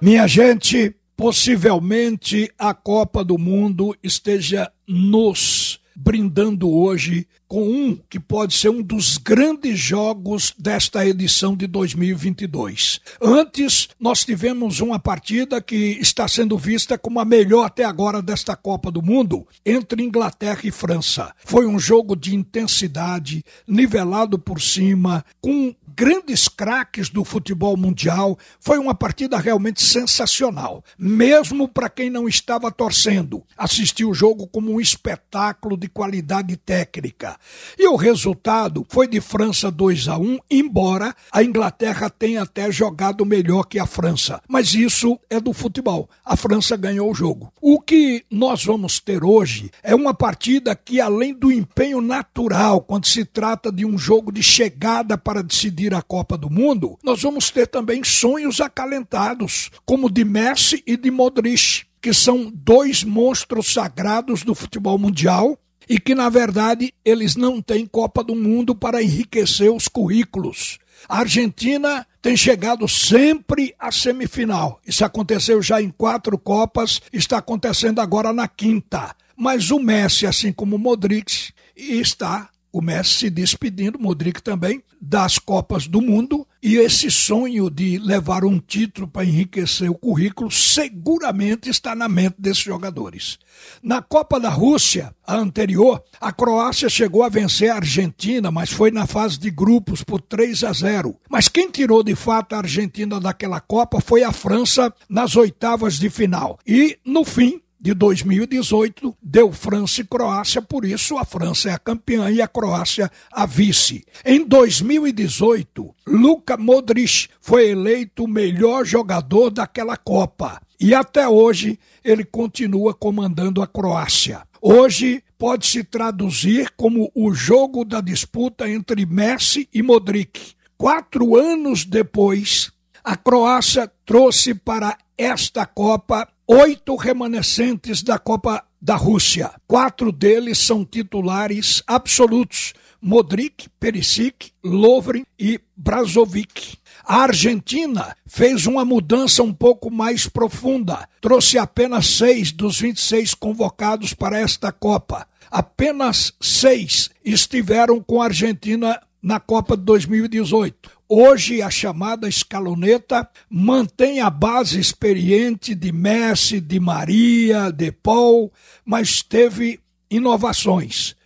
Minha gente, possivelmente a Copa do Mundo esteja nos brindando hoje com um que pode ser um dos grandes jogos desta edição de 2022. Antes, nós tivemos uma partida que está sendo vista como a melhor até agora desta Copa do Mundo, entre Inglaterra e França. Foi um jogo de intensidade, nivelado por cima, com grandes craques do futebol mundial. Foi uma partida realmente sensacional, mesmo para quem não estava torcendo. Assistiu o jogo como um espetáculo de qualidade técnica. E o resultado foi de França 2 a 1, embora a Inglaterra tenha até jogado melhor que a França. Mas isso é do futebol. A França ganhou o jogo. O que nós vamos ter hoje é uma partida que, além do empenho natural, quando se trata de um jogo de chegada para decidir a Copa do Mundo, nós vamos ter também sonhos acalentados, como de Messi e de Modric que são dois monstros sagrados do futebol mundial e que, na verdade, eles não têm Copa do Mundo para enriquecer os currículos. A Argentina tem chegado sempre à semifinal. Isso aconteceu já em quatro Copas, está acontecendo agora na quinta. Mas o Messi, assim como o Modric, está o Messi se despedindo, Modric também, das Copas do Mundo. E esse sonho de levar um título para enriquecer o currículo seguramente está na mente desses jogadores. Na Copa da Rússia, a anterior, a Croácia chegou a vencer a Argentina, mas foi na fase de grupos por 3 a 0. Mas quem tirou de fato a Argentina daquela Copa foi a França nas oitavas de final. E, no fim, de 2018 deu França e Croácia, por isso a França é a campeã e a Croácia a vice. Em 2018, Luka Modric foi eleito o melhor jogador daquela Copa e até hoje ele continua comandando a Croácia. Hoje pode se traduzir como o jogo da disputa entre Messi e Modric. Quatro anos depois, a Croácia trouxe para esta Copa oito remanescentes da Copa da Rússia. Quatro deles são titulares absolutos: Modric, Perisic, Lovren e Brazovic. A Argentina fez uma mudança um pouco mais profunda. Trouxe apenas seis dos 26 convocados para esta Copa. Apenas seis estiveram com a Argentina na Copa de 2018. Hoje, a chamada escaloneta mantém a base experiente de Messi, de Maria, de Paul, mas teve inovações.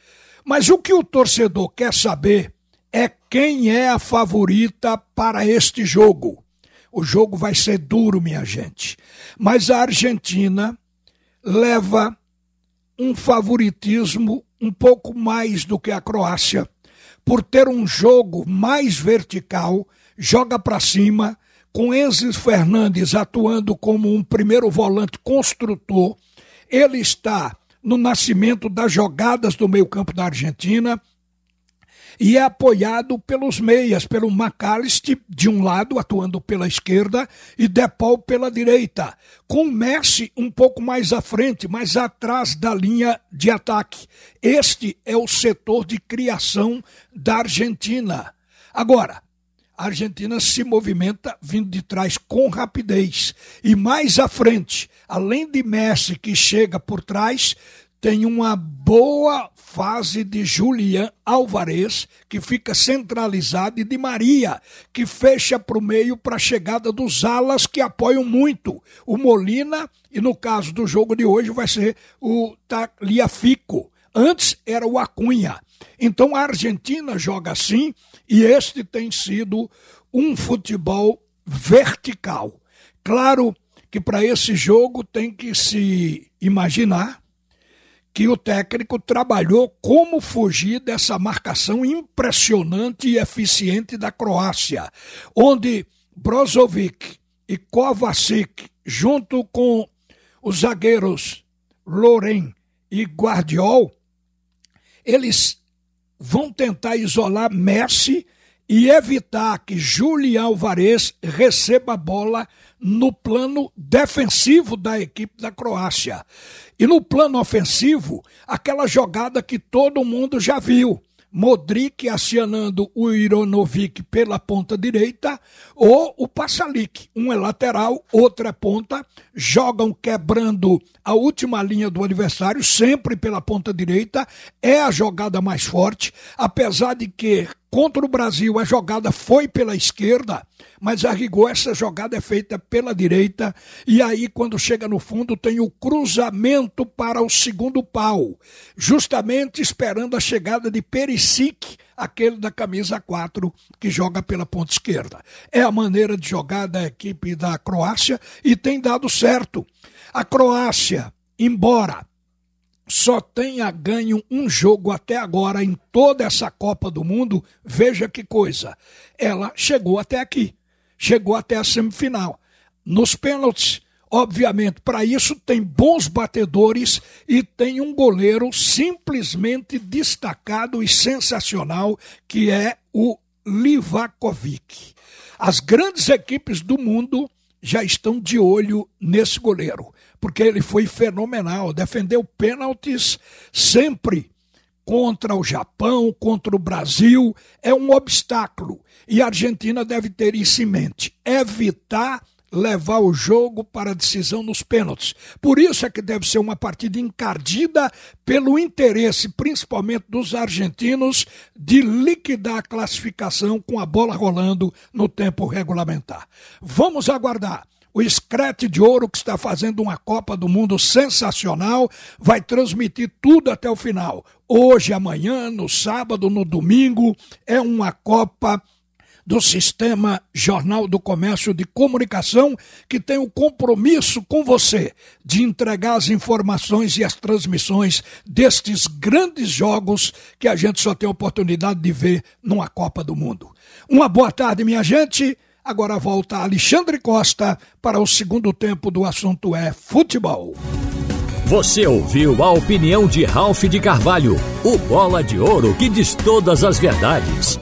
Mas o que o torcedor quer saber é quem é a favorita para este jogo. O jogo vai ser duro, minha gente. Mas a Argentina leva um favoritismo um pouco mais do que a Croácia por ter um jogo mais vertical, joga para cima, com Enzo Fernandes atuando como um primeiro volante construtor. Ele está no nascimento das jogadas do meio-campo da Argentina e é apoiado pelos meias, pelo McAllister de um lado, atuando pela esquerda, e Depol pela direita, com Messi um pouco mais à frente, mais atrás da linha de ataque. Este é o setor de criação da Argentina. Agora, a Argentina se movimenta vindo de trás com rapidez. E mais à frente, além de Messi que chega por trás, tem uma boa fase de Julian Alvarez, que fica centralizado, e de Maria, que fecha para o meio para a chegada dos alas que apoiam muito o Molina, e no caso do jogo de hoje vai ser o Tagliafico. Antes era o Acunha. Então a Argentina joga assim, e este tem sido um futebol vertical. Claro que para esse jogo tem que se imaginar que o técnico trabalhou como fugir dessa marcação impressionante e eficiente da Croácia, onde Brozovic e Kovacic, junto com os zagueiros Loren e Guardiol, eles vão tentar isolar Messi e evitar que Julião Alvarez receba a bola no plano defensivo da equipe da Croácia. E no plano ofensivo, aquela jogada que todo mundo já viu. Modric acionando o Ironovic pela ponta direita, ou o Passalic. Um é lateral, outro é ponta, jogam quebrando a última linha do adversário, sempre pela ponta direita, é a jogada mais forte, apesar de que contra o Brasil a jogada foi pela esquerda, mas a rigor essa jogada é feita pela direita, e aí quando chega no fundo tem o cruzamento para o segundo pau, justamente esperando a chegada de Perisic, aquele da camisa 4 que joga pela ponta esquerda. É a maneira de jogar da equipe da Croácia e tem dado certo. A Croácia, embora só tenha ganho um jogo até agora em toda essa Copa do Mundo, veja que coisa. Ela chegou até aqui, chegou até a semifinal. Nos pênaltis, obviamente, para isso tem bons batedores e tem um goleiro simplesmente destacado e sensacional, que é o Livakovic. As grandes equipes do mundo já estão de olho nesse goleiro, porque ele foi fenomenal, defendeu pênaltis sempre contra o Japão, contra o Brasil, é um obstáculo. E a Argentina deve ter isso em mente, evitar levar o jogo para a decisão nos pênaltis. Por isso é que deve ser uma partida encardida pelo interesse, principalmente dos argentinos, de liquidar a classificação com a bola rolando no tempo regulamentar. Vamos aguardar. O Screte de Ouro, que está fazendo uma Copa do Mundo sensacional, vai transmitir tudo até o final. Hoje, amanhã, no sábado, no domingo, é uma Copa do Sistema Jornal do Comércio de Comunicação, que tem o compromisso com você de entregar as informações e as transmissões destes grandes jogos que a gente só tem a oportunidade de ver numa Copa do Mundo. Uma boa tarde, minha gente. Agora volta Alexandre Costa para o segundo tempo do assunto é futebol. Você ouviu a opinião de Ralph de Carvalho, o bola de ouro que diz todas as verdades.